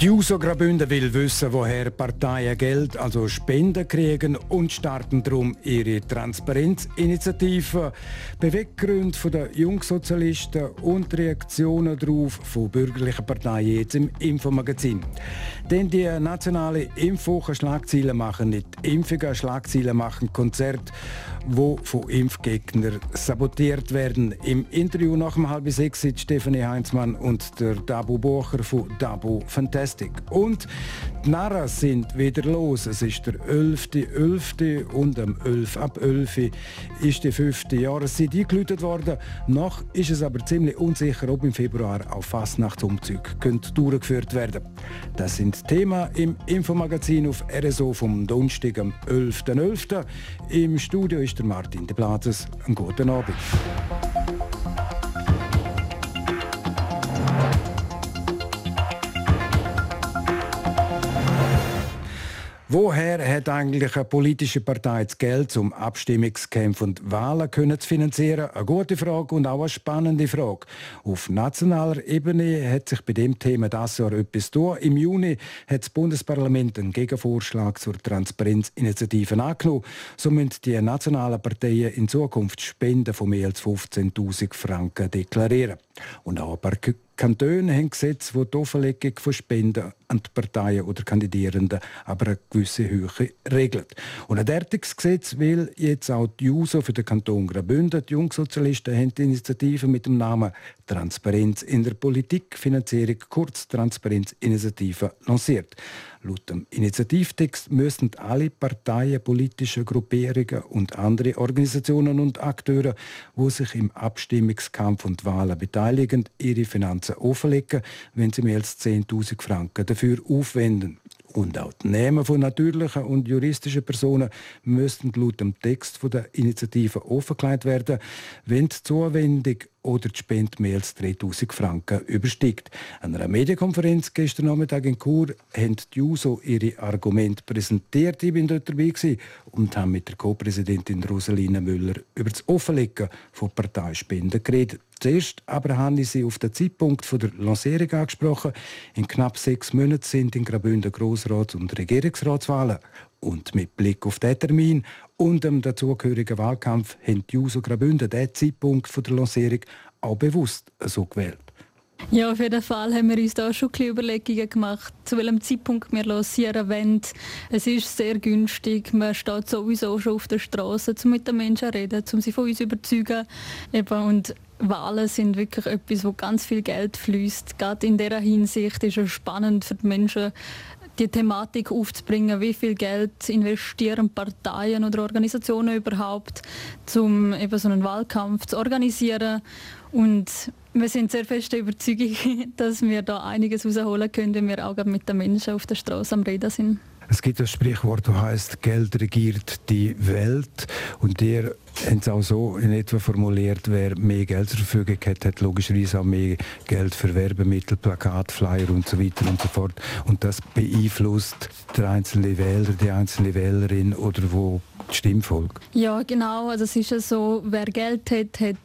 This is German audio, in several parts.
Die JUSO Graubünden will wissen, woher Parteien Geld, also Spenden kriegen und starten darum ihre Transparenzinitiative. Beweggründe der Jungsozialisten und Reaktionen darauf von bürgerlichen Parteien jetzt im Infomagazin. Denn die nationale Impfwoche Schlagzeilen machen nicht Impfungen, Schlagzeilen machen Konzert, wo von Impfgegnern sabotiert werden. Im Interview nach dem halb sechs sind Stefanie Heinzmann und der Dabu Bocher von Dabu Fantastic. Fantastic. Und die Narras sind wieder los. Es ist der 11.11. .11. und am 11. ab 11. ist die fünfte Jahreszeit eingeläutet worden. Noch ist es aber ziemlich unsicher, ob im Februar auch Fastnachtsumzüge durchgeführt werden Das sind Themen im Infomagazin auf RSO vom Donnerstag am 11.11. .11. Im Studio ist der Martin de Blases. Einen guten Abend. Woher hat eigentlich eine politische Partei das Geld, um Abstimmungskämpfe und Wahlen können zu finanzieren? Eine gute Frage und auch eine spannende Frage. Auf nationaler Ebene hat sich bei dem Thema das Jahr etwas tun. Im Juni hat das Bundesparlament einen Gegenvorschlag zur Transparenzinitiative angenommen. So müssen die nationalen Parteien in Zukunft Spenden von mehr als 15.000 Franken deklarieren. Und auch ein paar Kantone haben Gesetze, die die Offenlegung von Spenden an die Parteien oder Kandidierenden aber eine gewisse Höhe regeln. Und ein derartiges Gesetz will jetzt auch die JUSO für den Kanton Graubünden. Die Jungsozialisten haben die Initiative mit dem Namen Transparenz in der Politik, Finanzierung, kurz Transparenzinitiative, lanciert. Laut dem Initiativtext müssen alle Parteien, politische Gruppierungen und andere Organisationen und Akteure, die sich im Abstimmungskampf und Wahlen beteiligen, ihre Finanzen offenlegen, wenn sie mehr als 10.000 Franken dafür aufwenden. Und auch die Namen von natürlichen und juristischen Personen müssten laut dem Text der Initiative offengelegt werden, wenn die Zuwendung oder die Spende mehr als 3000 Franken übersteigt. An einer Medienkonferenz gestern Nachmittag in Chur haben die JUSO ihre Argumente präsentiert. Ich bin dort dabei und habe mit der Co-Präsidentin Rosaline Müller über das Offenlegen von Parteispenden geredet. Zuerst aber habe ich sie auf den Zeitpunkt der Lancierung angesprochen. In knapp sechs Monaten sind in Graubünden Grossrats- und Regierungsratswahlen. Und mit Blick auf diesen Termin und dem dazugehörigen Wahlkampf haben die Juso Graubünden diesen Zeitpunkt der Lancierung auch bewusst so gewählt. Ja, auf jeden Fall haben wir uns da schon ein Überlegungen gemacht, zu welchem Zeitpunkt wir lancieren wollen. Es ist sehr günstig, man steht sowieso schon auf der Straße, um mit den Menschen zu reden, um sie von uns zu überzeugen. und Wahlen sind wirklich etwas, wo ganz viel Geld fließt. Gerade in dieser Hinsicht ist es spannend für die Menschen, die Thematik aufzubringen, wie viel Geld investieren Parteien oder Organisationen überhaupt, um eben so einen Wahlkampf zu organisieren. Und wir sind sehr fest der Überzeugung, dass wir da einiges rausholen können, wenn wir auch mit den Menschen auf der Straße am Reden sind. Es gibt das Sprichwort, das heißt, Geld regiert die Welt. Und der haben es auch so in etwa formuliert, wer mehr Geld zur Verfügung hat, hat logischerweise auch mehr Geld für Werbemittel, Plakat, Flyer und so weiter und so fort. Und das beeinflusst der einzelne Wähler, die einzelne Wählerin oder wo die Stimmfolge. Ja, genau. Also es ist ja so, wer Geld hat, hat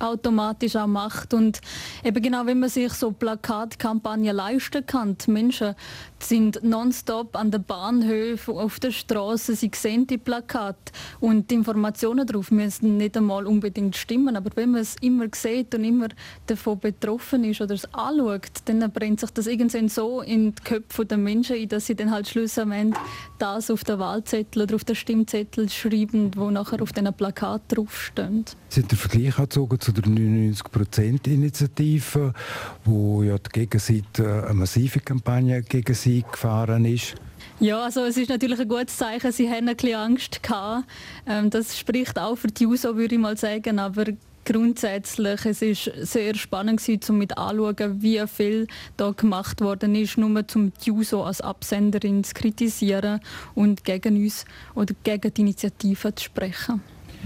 automatisch auch Macht. Und eben genau, wenn man sich so Plakatkampagnen leisten kann, die Menschen sind nonstop an den Bahnhöfen, auf der Straße, sie sehen die Plakate und die Informationen darauf müssen nicht einmal unbedingt stimmen, aber wenn man es immer sieht und immer davon betroffen ist oder es anschaut, dann brennt sich das irgendwann so in die Köpfe der Menschen ein, dass sie dann halt schlussendlich das auf der Wahlzettel oder auf der Stimmzettel schreiben, wo nachher auf diesen Plakat draufsteht. Sind der Vergleich gezogen zu der 99%-Initiative, wo ja die Gegenseite eine massive Kampagne gegen sie gefahren ist? Ja, also es ist natürlich ein gutes Zeichen. Sie haben ein bisschen Angst gehabt. Ähm, das spricht auch für die USO, würde ich mal sagen. Aber grundsätzlich es ist sehr spannend gewesen, um mit anzuschauen, wie viel da gemacht worden ist, nur um die USO als Absenderin zu kritisieren und gegen uns oder gegen die Initiative zu sprechen.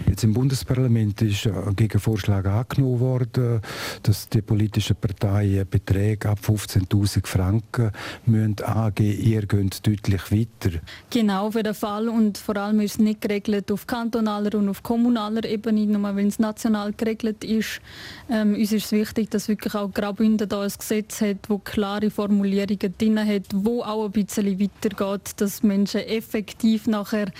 Jetzt im Bundesparlament ist ein Gegenvorschlag angenommen worden, dass die politischen Parteien Beträge ab 15.000 Franken müssen angeben Ihr geht deutlich weiter. Genau, für den Fall. Und vor allem ist es nicht geregelt auf kantonaler und auf kommunaler Ebene, nur wenn es national geregelt ist. Ähm, uns ist es wichtig, dass wirklich auch Graubünden da ein Gesetz hat, wo klare Formulierungen drin hat, wo auch ein bisschen weitergeht, dass Menschen effektiv nachher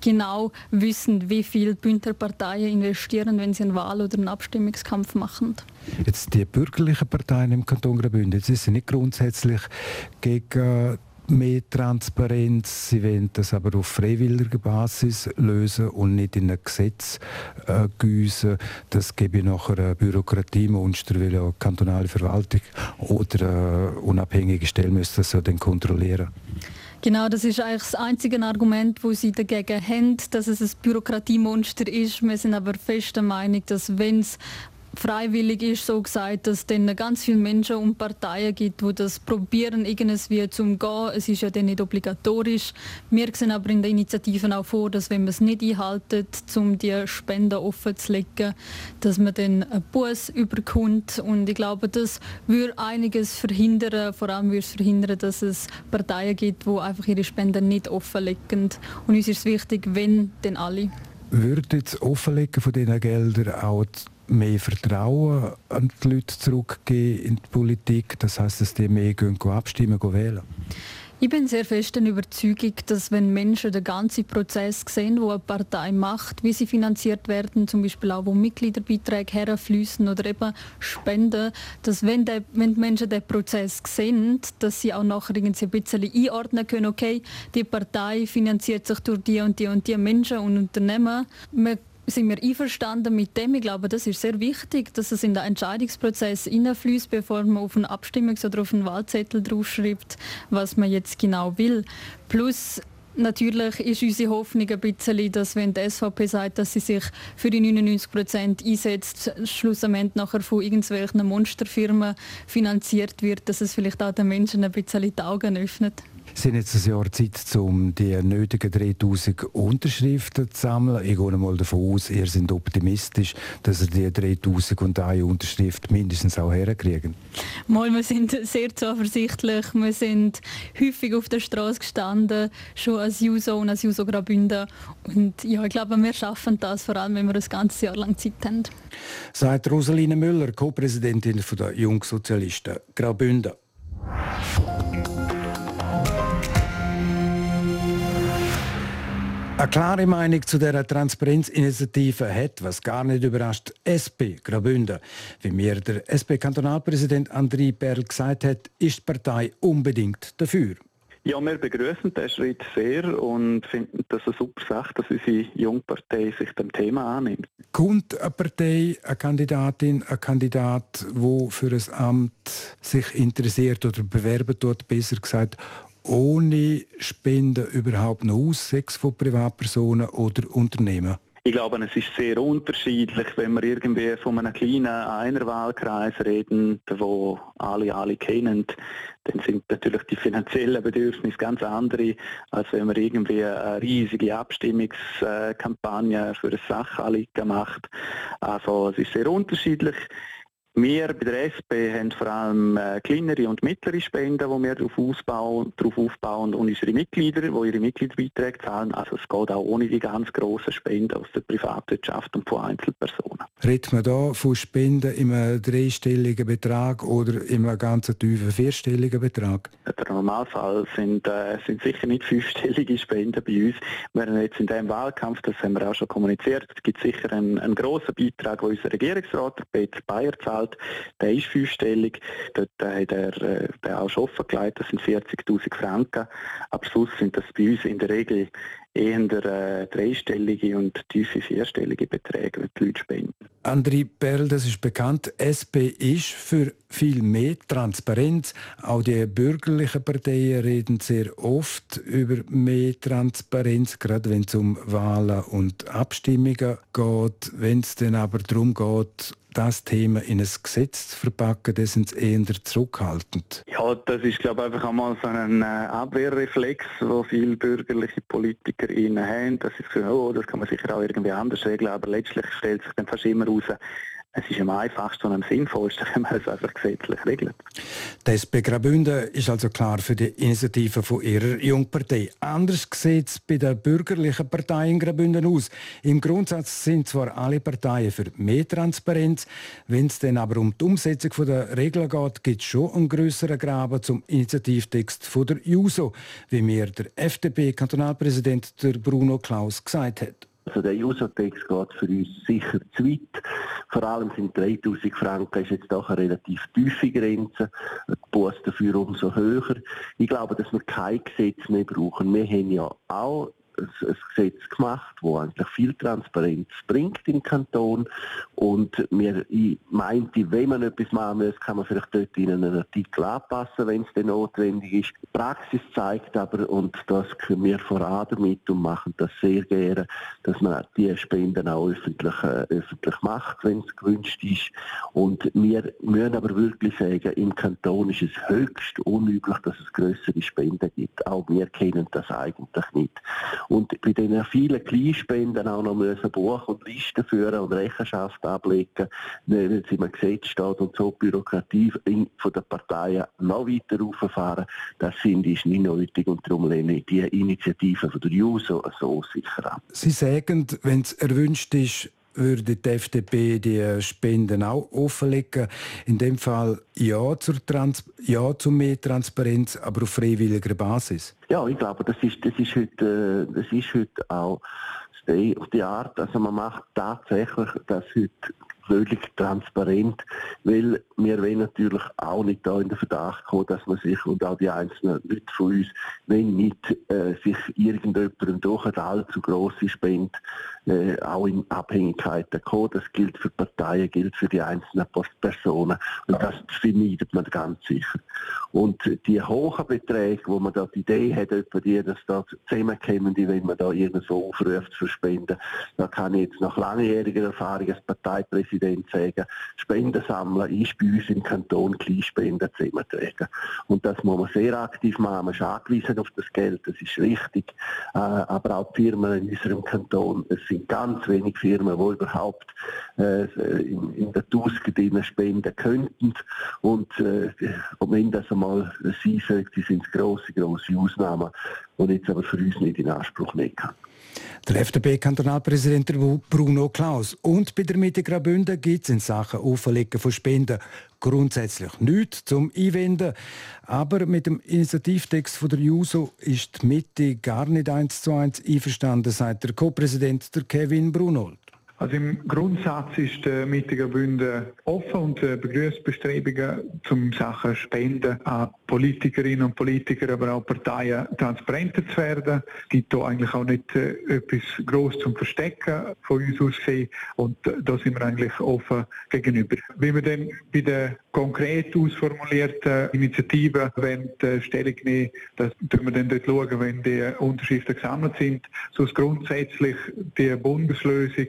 genau wissen, wie viel Bündnerparteien investieren, wenn sie einen Wahl- oder einen Abstimmungskampf machen. Jetzt die bürgerlichen Parteien im Kanton Graubünden, jetzt ist nicht grundsätzlich gegen mehr Transparenz. Sie wollen das aber auf freiwilliger Basis lösen und nicht in ein Gesetz äh, gießen. Das gebe nachher ein Bürokratiemonster, weil ja kantonale Verwaltung oder äh, unabhängige Stellen müssen das ja dann kontrollieren. Genau, das ist eigentlich das einzige Argument, wo sie dagegen haben, dass es ein Bürokratiemonster ist. Wir sind aber fest der Meinung, dass wenn es freiwillig ist, so gesagt, dass es dann ganz viele Menschen und Parteien gibt, die das probieren, irgendwie zu umgehen. Es ist ja dann nicht obligatorisch. Wir sehen aber in den Initiativen auch vor, dass wenn man es nicht einhaltet, um die Spenden offen zu legen, dass man dann einen Bus überkommt. Und ich glaube, das würde einiges verhindern. Vor allem würde es verhindern, dass es Parteien gibt, die einfach ihre Spenden nicht offenlegen. Und uns ist es wichtig, wenn, dann alle. Würde das Offenlegen von diesen Geldern auch mehr Vertrauen an die Leute zurückgeben in die Politik. Das heißt, dass die mehr gehen, abstimmen, gehen wählen. Ich bin sehr fest der Überzeugung, dass wenn Menschen den ganzen Prozess sehen, wo eine Partei macht, wie sie finanziert werden, zum Beispiel auch wo Mitgliederbeiträge herfließen oder eben Spenden, dass wenn, der, wenn die Menschen den Prozess sehen, dass sie auch nachher irgendwie ein bisschen einordnen können, okay, die Partei finanziert sich durch die und die und die Menschen und Unternehmen. Man sind wir einverstanden mit dem. Ich glaube, das ist sehr wichtig, dass es in den Entscheidungsprozess hineinfließt, bevor man auf einen Abstimmungs- oder auf einen Wahlzettel draufschreibt, was man jetzt genau will. Plus Natürlich ist unsere Hoffnung ein bisschen, dass wenn die SVP sagt, dass sie sich für die 99 Prozent einsetzt, schlussendlich nachher von irgendwelchen Monsterfirmen finanziert wird, dass es vielleicht auch den Menschen ein bisschen die Augen öffnet. Sie haben jetzt ein Jahr Zeit, um die nötigen 3000 Unterschriften zu sammeln. Ich gehe mal davon aus, ihr seid optimistisch, dass ihr die 3000 und eine Unterschrift mindestens auch herkriegen. Mal, wir sind sehr zuversichtlich. Wir sind häufig auf der Straße gestanden, schon als Juso und als Juso Graubünden. Und ja, ich glaube, wir schaffen das, vor allem wenn wir ein ganzes Jahr lang Zeit haben. Sagt Rosaline Müller, Co-Präsidentin der Jungsozialisten Graubünden. Eine klare Meinung zu dieser Transparenzinitiative hat, was gar nicht überrascht, SP Graubünden. Wie mir der SP-Kantonalpräsident André Perl gesagt hat, ist die Partei unbedingt dafür. Ja, wir begrüßen diesen Schritt sehr und finden das eine super Sache, dass unsere Jungpartei sich dem Thema annimmt. Kommt eine Partei, eine Kandidatin, ein Kandidat, der für ein Amt sich interessiert oder bewerben tut, besser gesagt, ohne Spenden überhaupt noch aus, sechs von Privatpersonen oder Unternehmen? Ich glaube, es ist sehr unterschiedlich, wenn wir irgendwie von einem kleinen Einerwahlkreis reden, wo alle alle kennen, dann sind natürlich die finanziellen Bedürfnisse ganz andere, als wenn man irgendwie eine riesige Abstimmungskampagne für eine Sachanliegen macht. Also es ist sehr unterschiedlich. Wir bei der SP haben vor allem äh, kleinere und mittlere Spenden, die wir darauf, ausbauen, darauf aufbauen und unsere Mitglieder, die ihre Mitgliedsbeiträge zahlen. Also es geht auch ohne die ganz grossen Spenden aus der Privatwirtschaft und von Einzelpersonen. Redet man da von Spenden in einem dreistelligen Betrag oder in einem ganz tiefen vierstelligen Betrag? Der Normalfall sind, äh, sind sicher nicht fünfstellige Spenden bei uns. Wir haben jetzt in diesem Wahlkampf, das haben wir auch schon kommuniziert, es gibt sicher einen, einen grossen Beitrag, den unser Regierungsrat, Peter Bayer, zahlt Gehalt, der ist fünfstellig. Dort hat er äh, den auch schon offengelegt, das sind 40'000 Franken. Am Schluss sind das bei uns in der Regel eher äh, dreistellige und tiefe vierstellige Beträge, die die Leute spenden. André Perl, das ist bekannt, SP ist für viel mehr Transparenz. Auch die bürgerlichen Parteien reden sehr oft über mehr Transparenz, gerade wenn es um Wahlen und Abstimmungen geht. Wenn es dann aber darum geht, das Thema in ein Gesetz zu verpacken, das sind eher zurückhaltend. Ja, das ist glaube ich einfach einmal so ein äh, Abwehrreflex, wo viele bürgerliche Politiker haben, dass sie sagen, oh, das kann man sicher auch irgendwie anders regeln, aber letztlich stellt sich dann fast immer raus, es ist am einfachsten und am sinnvollsten, wenn man es einfach gesetzlich regelt. Die SP Graubünden ist also klar für die Initiative von ihrer Jungpartei. Anders sieht es bei den bürgerlichen Parteien in Graubünden aus. Im Grundsatz sind zwar alle Parteien für mehr Transparenz, wenn es dann aber um die Umsetzung der Regeln geht, gibt es schon einen grösseren Graben zum Initiativtext von der JUSO, wie mir der FDP-Kantonalpräsident Bruno Klaus gesagt hat. Also der User-Text geht für uns sicher zu weit. Vor allem sind 3000 Franken ist jetzt doch eine relativ tiefe Grenze. Die Buß dafür umso höher. Ich glaube, dass wir kein Gesetz mehr brauchen. Wir haben ja auch ein, Gesetz gemacht, wo eigentlich viel Transparenz bringt im Kanton. Und mir, ich meinte, wenn man etwas machen muss, kann man vielleicht dort in einen Artikel anpassen, wenn es dann notwendig ist. Die Praxis zeigt aber, und das können wir voran damit und machen das sehr gerne, dass man die Spenden auch öffentlich, äh, öffentlich macht, wenn es gewünscht ist. Und wir müssen aber wirklich sagen, im Kanton ist es höchst unüblich, dass es größere Spenden gibt. Auch wir kennen das eigentlich nicht. Und bei diesen vielen Kleinspenden auch noch müssen Buch und Listen führen und Rechenschaft ablegen, wenn es im Gesetz steht und so Bürokratie von den Parteien noch weiter rauffahren, das finde ich nicht nötig und darum lehne ich die Initiative von der JUSO so sicher ab. Sie sagen, wenn es erwünscht ist, würde die FDP die Spenden auch offenlegen. In dem Fall ja, zur Trans ja zu mehr Transparenz, aber auf freiwilliger Basis. Ja, ich glaube, das ist, das ist, heute, äh, das ist heute auch die Art, also man macht tatsächlich das heute völlig transparent, weil wir wollen natürlich auch nicht da in den Verdacht kommen, dass man sich und auch die einzelnen Leute von uns, wenn nicht äh, sich irgendjemandem durch eine allzu grosse Spende äh, auch in Abhängigkeiten kommen. Das gilt für Parteien, gilt für die einzelnen Personen und das vermeidet man ganz sicher. Und die hohen Beträge, wo man da die Idee hat, etwa die, dass da zusammenkommen, die, wenn man da irgendwas so aufruft zu spenden, da kann ich jetzt nach langjähriger Erfahrung als Parteipräsident sagen, Spenden sammeln bei uns im Kanton Kleinspenden zusammentragen. Und das muss man sehr aktiv machen. Man ist angewiesen auf das Geld, das ist richtig. Äh, aber auch die Firmen in unserem Kanton, es sind ganz wenige Firmen, die überhaupt äh, in, in der Tusk spenden könnten. Und äh, wenn das einmal sein sollte, sind es grosse, grosse Ausnahmen, die jetzt aber für uns nicht in Anspruch nehmen kann. Der FDP-Kantonalpräsident Bruno Klaus. Und bei der Mitte Graubünden gibt es in Sachen Auferlegen von Spenden grundsätzlich nichts zum Einwenden. Aber mit dem Initiativtext von der JUSO ist die Mitte gar nicht eins zu eins einverstanden, sagt der Co-Präsident Kevin Brunold. Also im Grundsatz ist der Mittiger Bünde offen und äh, begrüßt Bestrebungen zum Sachen Spenden an Politikerinnen und Politiker, aber auch Parteien transparenter zu werden. Es gibt da eigentlich auch nicht äh, etwas groß zum Verstecken von uns aus gesehen und äh, da sind wir eigentlich offen gegenüber. Wie wir dann bei den konkret ausformulierten Initiativen wenn die Stellung nehmen, das tun wir dann dort schauen, wenn die Unterschriften gesammelt sind. Sonst grundsätzlich die Bundeslösung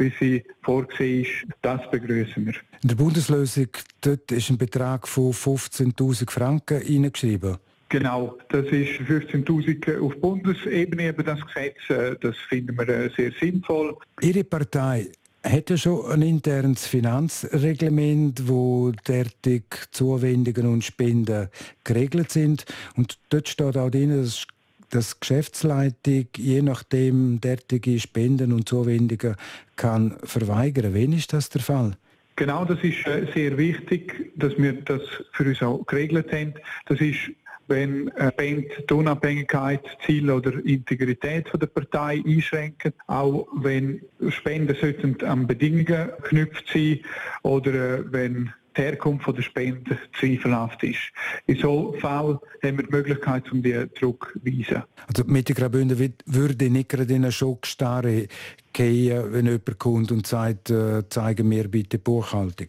wie sie vorgesehen ist, das begrüßen wir. In der Bundeslösung dort ist ein Betrag von 15.000 Franken eingeschrieben. Genau, das ist 15.000 auf Bundesebene, eben das Gesetz, äh, das finden wir äh, sehr sinnvoll. Ihre Partei hat ja schon ein internes Finanzreglement, wo derartig Zuwendungen und Spenden geregelt sind. Und dort steht auch drin, dass dass Geschäftsleitung je nachdem derartige Spenden und Zuwendungen kann verweigern. Wen ist das der Fall? Genau, das ist äh, sehr wichtig, dass wir das für uns auch geregelt haben. Das ist wenn eine Band die Unabhängigkeit, Ziel oder Integrität von der Partei einschränken, auch wenn Spenden sollten an Bedingungen geknüpft sein oder äh, wenn die Herkunft der Spende zweifelhaft ist. In so einem Fall haben wir die Möglichkeit, um die zurückzuweisen. Also die Mitte Graubünden würde nicht gerade in eine Schockstarre gehen, wenn jemand kommt und sagt, äh, zeigen mir bitte Buchhaltung?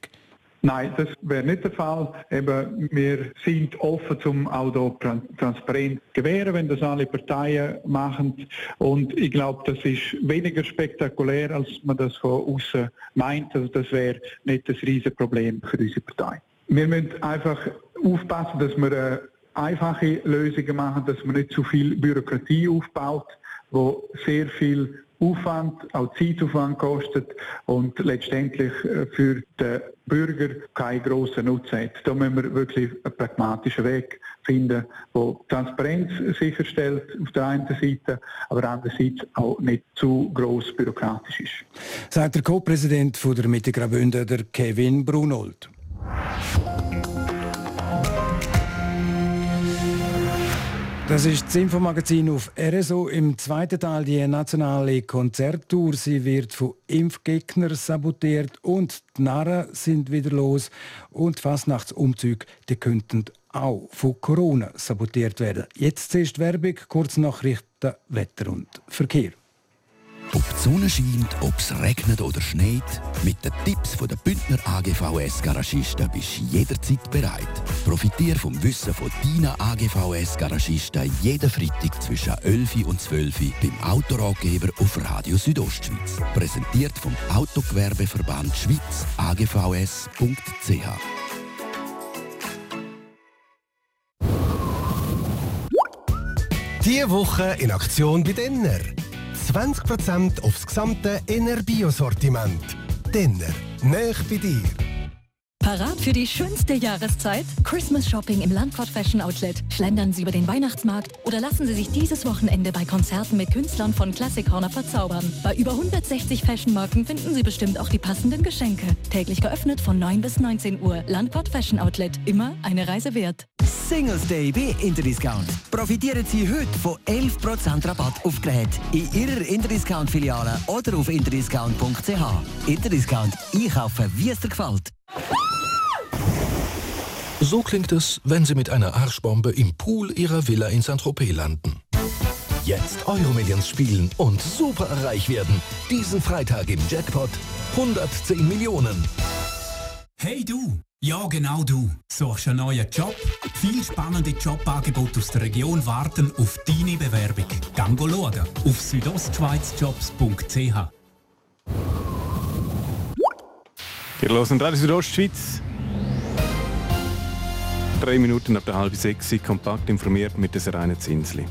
Nein, das wäre nicht der Fall. Eben, wir sind offen, um auch hier Transparenz gewähren, wenn das alle Parteien machen. Und ich glaube, das ist weniger spektakulär, als man das von außen meint. Also das wäre nicht das riesige Problem für unsere Partei. Wir müssen einfach aufpassen, dass wir äh, einfache Lösungen machen, dass man nicht zu viel Bürokratie aufbaut, wo sehr viel Aufwand, auch Zeitaufwand kostet und letztendlich äh, für den Bürger keinen grossen Nutzen hat. Da müssen wir wirklich einen pragmatischen Weg finden, der Transparenz sicherstellt auf der einen Seite, aber andererseits auch nicht zu gross bürokratisch ist. Sagt der Co-Präsident der Mitte Graubünden, der Kevin Brunold. Das ist das Infomagazin auf RSO. Im zweiten Teil die nationale Konzerttour. Sie wird von Impfgegnern sabotiert und die Narren sind wieder los. Und Fastnachtsumzüge, die könnten auch von Corona sabotiert werden. Jetzt zuerst Werbung, kurz Nachrichten, Wetter und Verkehr. Ob die Sonne scheint, ob es regnet oder schneit, mit den Tipps der Bündner AGVS Garagisten bist du jederzeit bereit. Profitiere vom Wissen von deinen AGVS Garagisten jeden Freitag zwischen 11 und 12 Uhr beim Autoratgeber auf Radio Südostschweiz. Präsentiert vom Autogewerbeverband Schweiz agvs.ch. Diese Woche in Aktion bei Denner. 20% aufs gesamte Enerbio-Sortiment. Denner, nöch bei dir. Parat für die schönste Jahreszeit? Christmas Shopping im Landquart Fashion Outlet. Schlendern Sie über den Weihnachtsmarkt oder lassen Sie sich dieses Wochenende bei Konzerten mit Künstlern von Classic Corner verzaubern. Bei über 160 Fashion-Marken finden Sie bestimmt auch die passenden Geschenke. Täglich geöffnet von 9 bis 19 Uhr. Landquart Fashion Outlet. Immer eine Reise wert. Singles Day bei Interdiscount. Profitieren Sie heute von 11% Rabatt auf Geräte in Ihrer Interdiscount-Filiale oder auf interdiscount.ch. Interdiscount. Einkaufen, wie es dir gefällt. So klingt es, wenn Sie mit einer Arschbombe im Pool Ihrer Villa in Saint-Tropez landen. Jetzt Euromillions spielen und super reich werden. Diesen Freitag im Jackpot 110 Millionen. Hey du! Ja, genau du. Suchst einen neuen Job? Viel spannende Jobangebote aus der Region warten auf deine Bewerbung. Gang schauen auf südostschweizjobs.ch. Ihr hört Radio Südostschweiz. Drei Minuten ab der halben sechs, kompakt informiert mit der Serena Zinsli.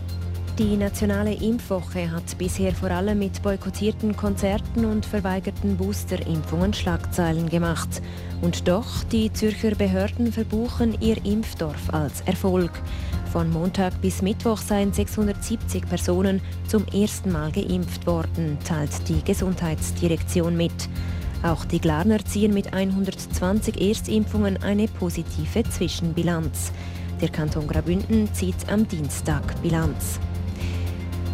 Die nationale Impfwoche hat bisher vor allem mit boykottierten Konzerten und verweigerten Boosterimpfungen Schlagzeilen gemacht. Und doch, die Zürcher Behörden verbuchen ihr Impfdorf als Erfolg. Von Montag bis Mittwoch seien 670 Personen zum ersten Mal geimpft worden, teilt die Gesundheitsdirektion mit. Auch die Glarner ziehen mit 120 Erstimpfungen eine positive Zwischenbilanz. Der Kanton Graubünden zieht am Dienstag Bilanz.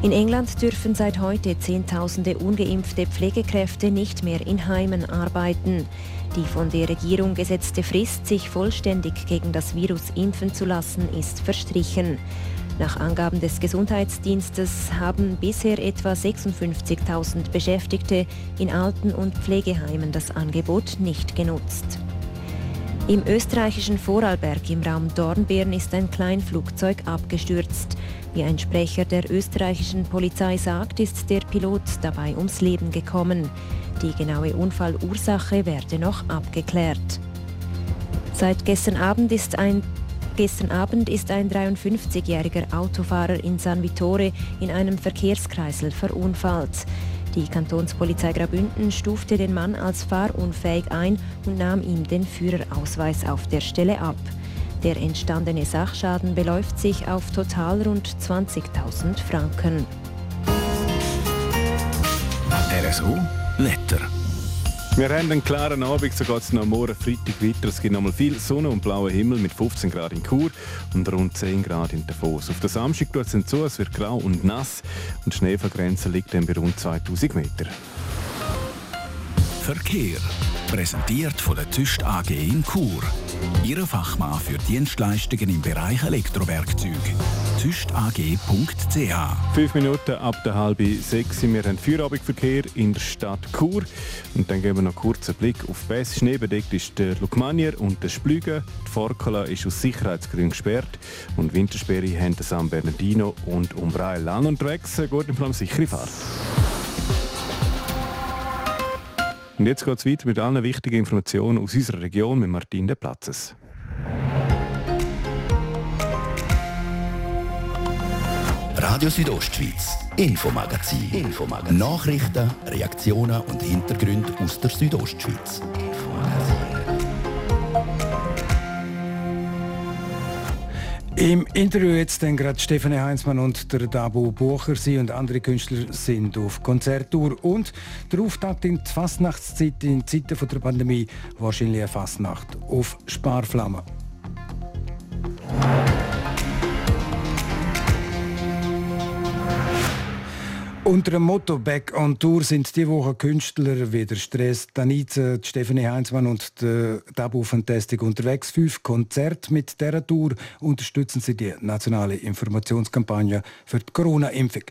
In England dürfen seit heute Zehntausende ungeimpfte Pflegekräfte nicht mehr in Heimen arbeiten. Die von der Regierung gesetzte Frist, sich vollständig gegen das Virus impfen zu lassen, ist verstrichen. Nach Angaben des Gesundheitsdienstes haben bisher etwa 56.000 Beschäftigte in Alten- und Pflegeheimen das Angebot nicht genutzt. Im österreichischen Vorarlberg im Raum Dornbirn ist ein Kleinflugzeug abgestürzt. Wie ein Sprecher der österreichischen Polizei sagt, ist der Pilot dabei ums Leben gekommen. Die genaue Unfallursache werde noch abgeklärt. Seit gestern Abend ist ein Gestern Abend ist ein 53-jähriger Autofahrer in San Vittore in einem Verkehrskreisel verunfallt. Die Kantonspolizei Graubünden stufte den Mann als fahrunfähig ein und nahm ihm den Führerausweis auf der Stelle ab. Der entstandene Sachschaden beläuft sich auf total rund 20.000 Franken. RSO Wetter. Wir haben einen klaren Abend, so geht es noch morgen Freitag weiter. Es gibt nochmal viel Sonne und blauer Himmel mit 15 Grad in Chur und rund 10 Grad in Davos. Auf der Samstag tut es hinzu, es wird grau und nass und die Schneefallgrenze liegt dann bei rund 2000 Meter. Verkehr. Präsentiert von der Tüst AG in Chur. Ihre Fachmann für Dienstleistungen im Bereich Elektrowerkzeug. züstag.ch Fünf Minuten ab der halben sechs. Wir haben Feierabendverkehr in der Stadt Chur. Und dann geben wir noch kurz einen Blick auf Bess. Schneebedeckt ist der Lugmanier und der Splüge. Die Forkela ist aus Sicherheitsgründen gesperrt. Und Wintersperre haben San Bernardino und Umbrail lang unterwegs. Guten Plan, sichere Fahrt. Und jetzt geht es weiter mit allen wichtigen Informationen aus unserer Region mit Martin de Platzes. Radio Südostschweiz, Infomagazin. Infomagazin. Nachrichten, Reaktionen und Hintergründe aus der Südostschweiz. Im Interview jetzt dann gerade Stefanie Heinzmann und der Dabu Bucher. Sie und andere Künstler sind auf Konzerttour und der Auftakt in die Fastnachtszeit in Zeiten der Pandemie wahrscheinlich eine Fastnacht auf Sparflamme. Unter dem Motto Back on Tour sind die Woche Künstler wie der Stress, Danice, Stephanie Heinzmann und der Tabu Fantastic unterwegs. Fünf Konzerte mit dieser Tour unterstützen sie die nationale Informationskampagne für die Corona-Impfung.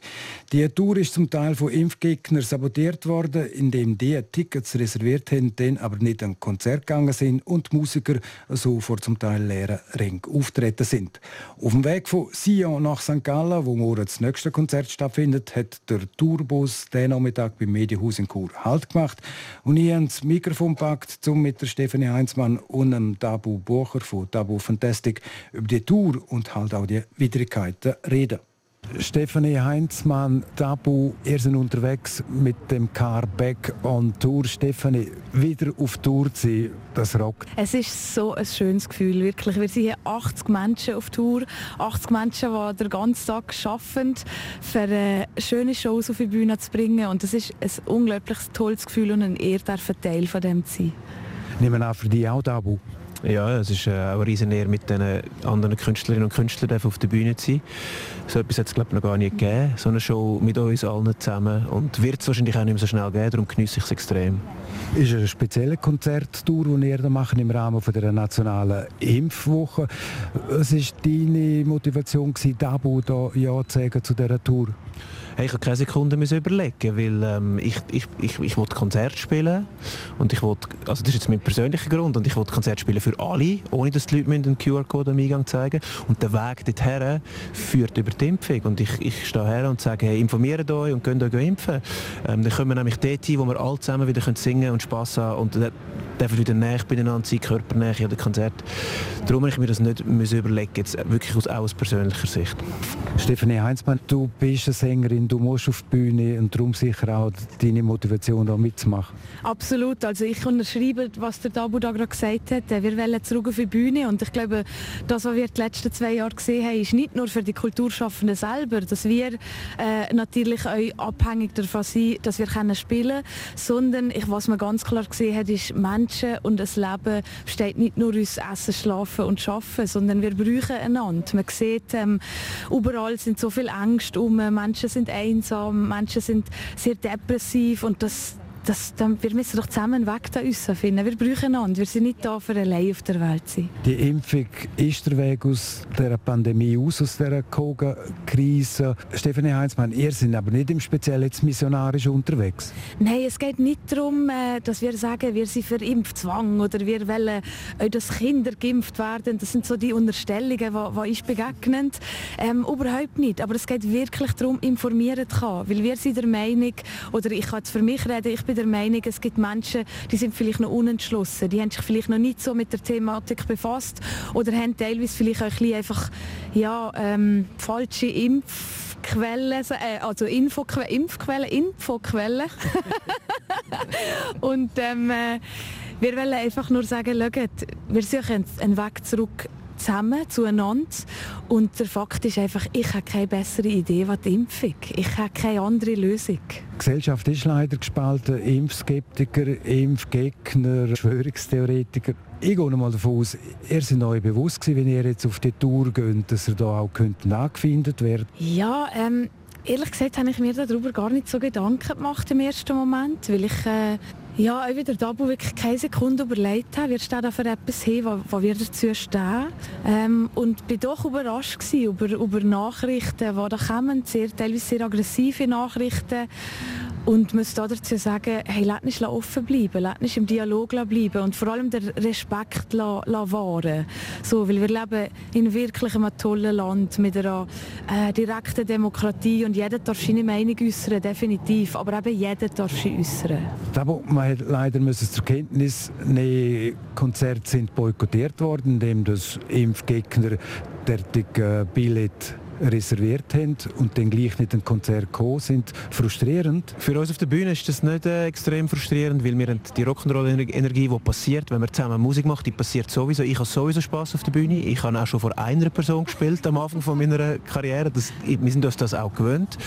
Die Tour ist zum Teil von Impfgegnern sabotiert worden, indem die Tickets reserviert haben, dann aber nicht an Konzert gegangen sind und Musiker so vor zum Teil leeren Ring auftreten sind. Auf dem Weg von Sion nach St. Gallen, wo morgen das nächste Konzert stattfindet, hat der Tourbus den Nachmittag beim Medienhaus in Chur Halt gemacht. Und ich habe Mikrofon gepackt, um mit der Stefanie Heinzmann und dem Tabu Bucher von Tabu Fantastic über die Tour und halt auch die Widrigkeiten reden. Stefanie Heinzmann, Tabu, ihr seid unterwegs mit dem Car Back on Tour. Stefanie, wieder auf Tour zu sein, das rockt. Es ist so ein schönes Gefühl, wirklich. Wir sind hier 80 Menschen auf Tour, 80 Menschen, die den ganzen Tag arbeiten, für äh, schöne Shows auf die Bühne zu bringen. Und es ist ein unglaublich tolles Gefühl und ein Ehr, Teil von dem zu sein. Nehmen wir an, für dich auch Tabu? Ja, es ist äh, auch eine riesen Ehre, mit den anderen Künstlerinnen und Künstlern auf der Bühne zu sein. So etwas hat es glaube ich noch gar nicht gegeben, so eine Show mit uns allen zusammen. Und wird es wahrscheinlich auch nicht mehr so schnell geben, darum genieße ich es extrem. Ist eine spezielle Konzerttour, die ihr da macht im Rahmen von der nationalen Impfwoche? Was war deine Motivation, Dabu da Ja zu sagen zu dieser Tour? Hey, ich habe keine Sekunde überlegen, weil ähm, ich, ich, ich, ich wollte Konzert spielen und ich wollte, also das ist jetzt mein persönlicher Grund und ich wollte Konzert spielen für alle, ohne dass die Leute mir einen QR-Code am Eingang zeigen und der Weg dorthin führt über die Impfung und ich, ich stehe her und sage, hey, informiert euch und könnt euch impfen. Ähm, dann können wir nämlich dort hin, wo wir alle zusammen wieder können singen und Spass haben und dürfen wieder näher beieinander sein, körpernähe an den Konzert. Darum habe ich mir das nicht müssen überlegen, jetzt wirklich aus, aus persönlicher Sicht. Stefanie Heinzmann, du bist eine Sängerin, du musst auf die Bühne und darum sicher auch deine Motivation da mitzumachen. Absolut, also ich unterschreibe, was der Tabu da gerade gesagt hat. Wir wollen zurück auf die Bühne und ich glaube, das, was wir die letzten zwei Jahre gesehen haben, ist nicht nur für die Kulturschaffenden selber, dass wir äh, natürlich auch abhängig davon sind, dass wir können spielen können, sondern ich, was man ganz klar gesehen hat, ist, Menschen und das Leben besteht nicht nur aus Essen, Schlafen und Schaffen, sondern wir brauchen einander. Man sieht, ähm, überall sind so viele Ängste um, Menschen sind einsam, Menschen sind sehr depressiv und das das, dann, wir müssen doch zusammen einen Weg da finden. Wir brauchen einander. Wir sind nicht da, für allein auf der Welt zu sein. Die Impfung ist der Weg aus der Pandemie, aus, aus der Covid-Krise. Stefanie Heinzmann, ihr seid aber nicht im Speziellen jetzt missionarisch unterwegs. Nein, es geht nicht darum, äh, dass wir sagen, wir sind für Impfzwang oder wir wollen, äh, dass Kinder geimpft werden. Das sind so die Unterstellungen, die, die uns begegnen. Ähm, überhaupt nicht. Aber es geht wirklich darum, informieren zu können. Weil wir sind der Meinung, oder ich kann jetzt für mich reden, ich bin bin der Meinung, es gibt Menschen, die sind vielleicht noch unentschlossen, die haben sich vielleicht noch nicht so mit der Thematik befasst oder haben teilweise vielleicht auch ein einfach ja, ähm, falsche Impfquellen, äh, also Infoquellen, Impfquellen, Infoquellen. Und ähm, äh, wir wollen einfach nur sagen, schaut, wir suchen einen Weg zurück zusammen, zueinander. Und der Fakt ist einfach, ich habe keine bessere Idee als die Impfung. Ich habe keine andere Lösung. Die Gesellschaft ist leider gespalten. Impfskeptiker, Impfgegner, Verschwörungstheoretiker. Ich gehe mal davon aus, ihr seid euch bewusst gewesen, wenn ihr jetzt auf die Tour geht, dass ihr da auch nachgefindet werden Ja, ähm, ehrlich gesagt habe ich mir darüber gar nicht so Gedanken gemacht im ersten Moment, weil ich... Äh, Ja, ich wieder da, wo wirklich keine Sekunde überlegt habe, wird da für etwas hin, was, was wird dazu stehen. Ähm, und bin doch überrascht über, über Nachrichten, die da kommen, sehr, teilweise sehr aggressive Nachrichten. Und muss da dazu sagen, hey, lass nicht offen bleiben, lass nicht im Dialog bleiben und vor allem den Respekt wahren. So, weil wir leben in wirklich einem tollen Land mit einer äh, direkten Demokratie und jeder darf seine Meinung äußern, definitiv, aber eben jeder darf sie äußern. Aber man hat leider zur Kenntnis nehmen, Konzerte sind boykottiert worden, indem das Impfgegner derartig äh, Billett reserviert haben und dann gleich nicht ein Konzert gekommen sind, frustrierend? Für uns auf der Bühne ist das nicht äh, extrem frustrierend, weil wir die Rock'n'Roll-Energie, die passiert, wenn wir zusammen Musik machen, die passiert sowieso. Ich habe sowieso Spaß auf der Bühne. Ich habe auch schon vor einer Person gespielt am Anfang von meiner Karriere. Das, wir sind uns das auch gewöhnt.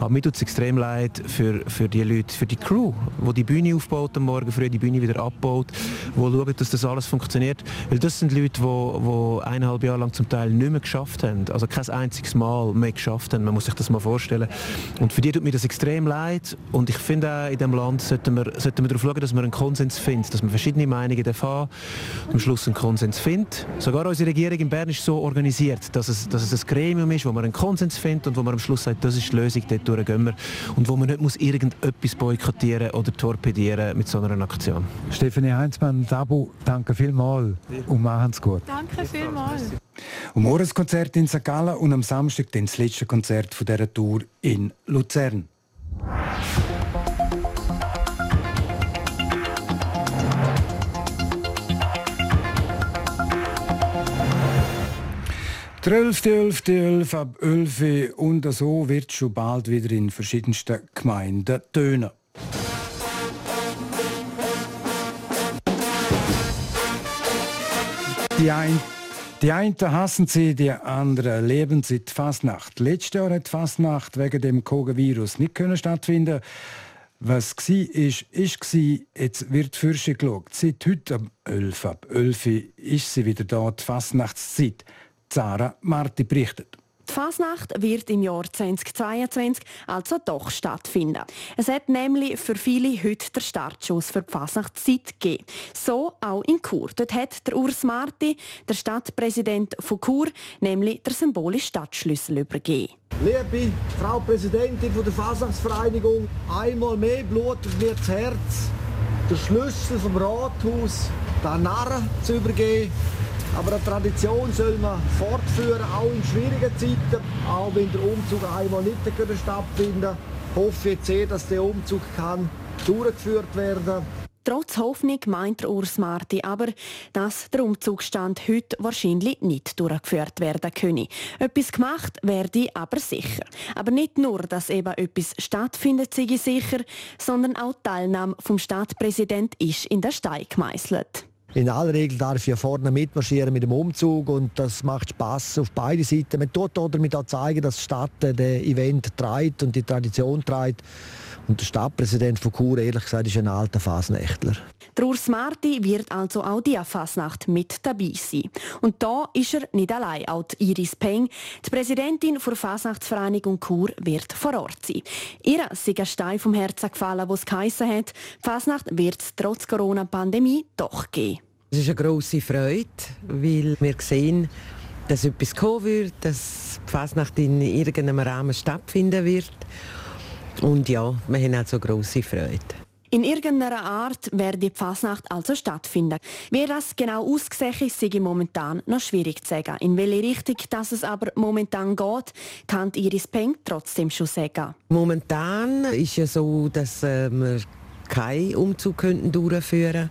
Aber mir tut es extrem leid für, für die Leute, für die Crew, die die Bühne aufbaut am Morgen früh, die Bühne wieder abbaut, die schauen, dass das alles funktioniert. Weil das sind Leute, die, die eineinhalb Jahre lang zum Teil nicht mehr geschafft haben. Also kein einziges Mal mehr geschafft haben. Man muss sich das mal vorstellen. Und für die tut mir das extrem leid. Und ich finde auch, in diesem Land sollten wir, sollten wir darauf schauen, dass man einen Konsens findet, dass man verschiedene Meinungen haben am Schluss einen Konsens findet. Sogar unsere Regierung in Bern ist so organisiert, dass es, dass es ein Gremium ist, wo man einen Konsens findet und wo man am Schluss sagt, das ist die Lösung, dort gehen wir. Und wo man nicht muss irgendetwas boykottieren oder torpedieren mit so einer Aktion. Stefanie Heinzmann, Dabu, danke vielmals und machen es gut. Danke vielmals. Um Morgenskonzert in St. Gallen und am Samstag dann das letzte Konzert von dieser Tour in Luzern. Der 11. 11. 11 ab 11 und so wird schon bald wieder in verschiedensten Gemeinden tönen. Die einen die einen hassen sie, die anderen leben sie die Fasnacht. Letztes Jahr hat Fasnacht wegen dem Coronavirus nicht können stattfinden. Was war, ist, ist Jetzt wird Fürsche geschaut. Seit heute am 11. ab 11 ist sie wieder da, die Fasnachtszeit. Zara Marti berichtet. Die Fasnacht wird im Jahr 2022 also doch stattfinden. Es hat nämlich für viele heute der Startschuss für die Fasnachtszeit gegeben. So auch in Chur. Dort hat der Urs Marti, der Stadtpräsident von Chur, nämlich der symbolischen Stadtschlüssel übergeben. Liebe Frau Präsidentin der Fasnachtsvereinigung, einmal mehr blutet mir das Herz, den Schlüssel vom Rathaus den Narren zu übergeben aber eine Tradition soll man fortführen, auch in schwierigen Zeiten, auch wenn der Umzug einmal nicht stattfinden hoffe jetzt sehr, dass der Umzug kann durchgeführt werden. Trotz Hoffnung meint der Urs Marti aber, dass der Umzugsstand heute wahrscheinlich nicht durchgeführt werden könne. Etwas gemacht werde aber sicher. Aber nicht nur, dass eben etwas stattfindet, sei sicher, sondern auch die Teilnahme vom Stadtpräsident ist in der Stein gemeißelt. In aller Regel darf ich ja vorne mitmarschieren mit dem Umzug und das macht Spaß auf beide Seiten. Man tut damit auch zeigen, dass die Stadt das Event trägt und die Tradition trägt. Und der Stadtpräsident von Chur, ehrlich gesagt, ist ein alter Fasnächtler. Der Urs Marti wird also auch die Fasnacht mit dabei sein. Und da ist er nicht allein. Auch Iris Peng, die Präsidentin der Fasnachtsvereinigung Chur, wird vor Ort sein. Ihr ist ein Stein vom Herzen gefallen, was es geheissen hat. Die Fasnacht wird es trotz Corona-Pandemie doch geben. Es ist eine grosse Freude, weil wir sehen, dass etwas kommen wird, dass die Fasnacht in irgendeinem Rahmen stattfinden wird. Und ja, wir haben also grosse Freude. In irgendeiner Art werde die Fasnacht also stattfinden. Wie das genau aussieht, ist momentan noch schwierig zu sagen. In welche Richtung das es aber momentan geht, kann Iris Peng trotzdem schon sagen. Momentan ist ja so, dass äh, wir keinen Umzug durchführen könnten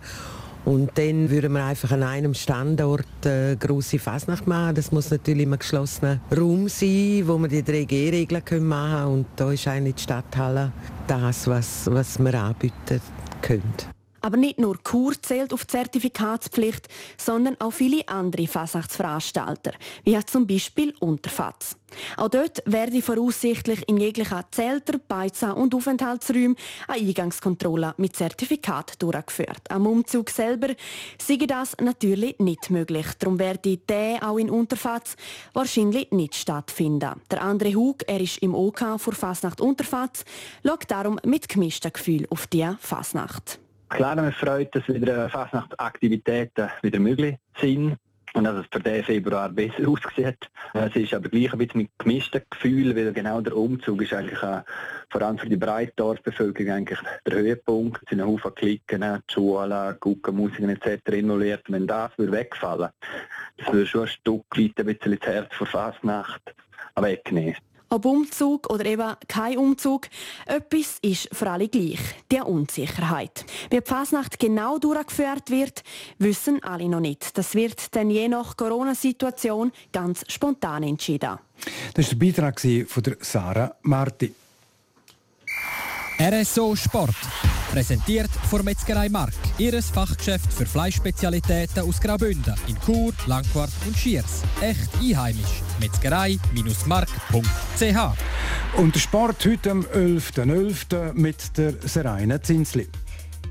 und dann würden wir einfach an einem Standort eine äh, grosse Fasnacht machen. Das muss natürlich ein geschlossener Raum sein, wo wir die 3G-Regeln machen können. Und da ist eigentlich die Stadthalle das, was, was wir anbieten können. Aber nicht nur Kur zählt auf die Zertifikatspflicht, sondern auch viele andere Fasnachtsveranstalter, wie zum Beispiel Unterfatz. Auch dort werde voraussichtlich in jeglichen Zelter, Beizen und Aufenthaltsräumen eine Eingangskontrolle mit Zertifikat durchgeführt. Am Umzug selber sei das natürlich nicht möglich. Darum werde der auch in Unterfatz wahrscheinlich nicht stattfinden. Der andere Hug, er ist im OK vor Fasnacht Unterfatz, schaut darum mit gemischten Gefühl auf die Fasnacht. Klar, man freut, dass wieder Fasnachtaktivitäten wieder möglich sind und dass es für den Februar besser aussieht. Es ist aber gleich ein bisschen mit gemischten Gefühlen, weil genau der Umzug ist eigentlich auch, vor allem für die Breitdorfbevölkerung eigentlich der Höhepunkt. Es sind Haufen Klicken, die Schulen, Guckenmusiken etc. involviert. Wenn das würde wegfallen, das würde schon ein Stück weit ein bisschen das Herz vor Fasnacht wegnehmen. Ob Umzug oder eben kein Umzug, etwas ist für alle gleich, die Unsicherheit. Wie die Fasnacht genau durchgeführt wird, wissen alle noch nicht. Das wird dann je nach Corona-Situation ganz spontan entschieden. Das war der Beitrag von Sarah Marti. RSO Sport. Präsentiert von Metzgerei Mark. Ihres Fachgeschäft für Fleischspezialitäten aus Graubünden in Chur, Langquart und Schiers. Echt einheimisch. Metzgerei-mark.ch Und der Sport heute am 11.11. .11. mit der Seraina Zinsli.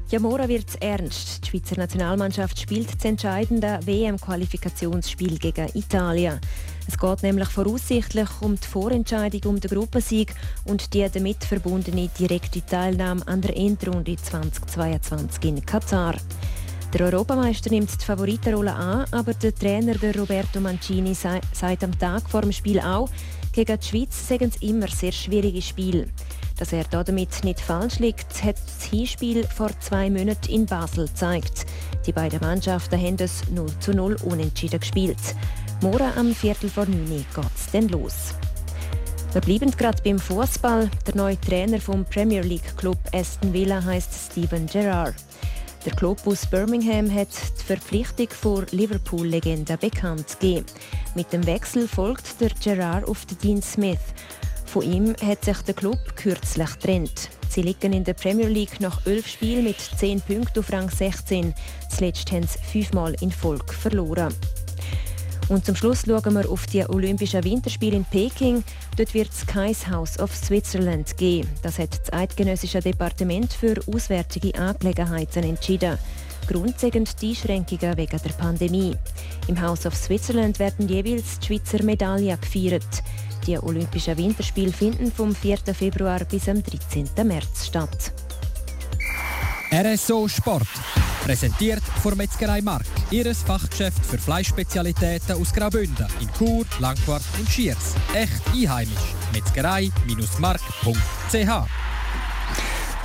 Ja, morgen wird es ernst. Die Schweizer Nationalmannschaft spielt das entscheidende WM-Qualifikationsspiel gegen Italien. Es geht nämlich voraussichtlich um die Vorentscheidung um den Gruppensieg und die damit verbundene direkte Teilnahme an der Endrunde 2022 in Katar. Der Europameister nimmt die Favoritenrolle an, aber der Trainer der Roberto Mancini sagt am Tag vor dem Spiel auch, gegen die Schweiz seien es immer sehr schwierige Spiele. Dass er damit nicht falsch liegt, hat das Hinspiel vor zwei Monaten in Basel gezeigt. Die beiden Mannschaften haben es 0 zu 0 unentschieden gespielt. Morgen am Viertel vor 9 Uhr geht es dann los. Wir bleiben gerade beim Fußball. Der neue Trainer vom Premier League Club Aston Villa heißt Steven Gerrard. Der Club aus Birmingham hat die Verpflichtung vor Liverpool-Legende bekannt gegeben. Mit dem Wechsel folgt der Gerrard auf Dean Smith. Von ihm hat sich der Club kürzlich getrennt. Sie liegen in der Premier League nach elf Spielen mit 10 Punkten auf Rang 16. Zuletzt haben sie fünfmal in Folge verloren. Und zum Schluss schauen wir auf die Olympischen Winterspiele in Peking. Dort wird es kein House of Switzerland geben. Das hat das Eidgenössische Departement für Auswärtige Angelegenheiten entschieden. Grund die Einschränkungen wegen der Pandemie. Im House of Switzerland werden jeweils die Schweizer Medaillen gefeiert. Die Olympischen Winterspiele finden vom 4. Februar bis am 13. März statt. RSO Sport. Präsentiert von Metzgerei Mark. Ihres Fachgeschäft für Fleischspezialitäten aus Graubünden in Chur, Langquart und Schiers. Echt einheimisch. Metzgerei-mark.ch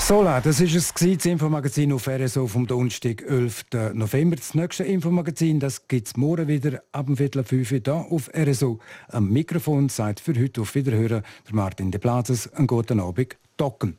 so, das war es, das Infomagazin auf RSO vom Donnerstag, 11. November. Das nächste Infomagazin gibt es morgen wieder ab dem Viertel fünf hier auf RSO. Am Mikrofon sagt für heute auf Wiederhören der Martin De Plazes. Einen guten Abend. Docken.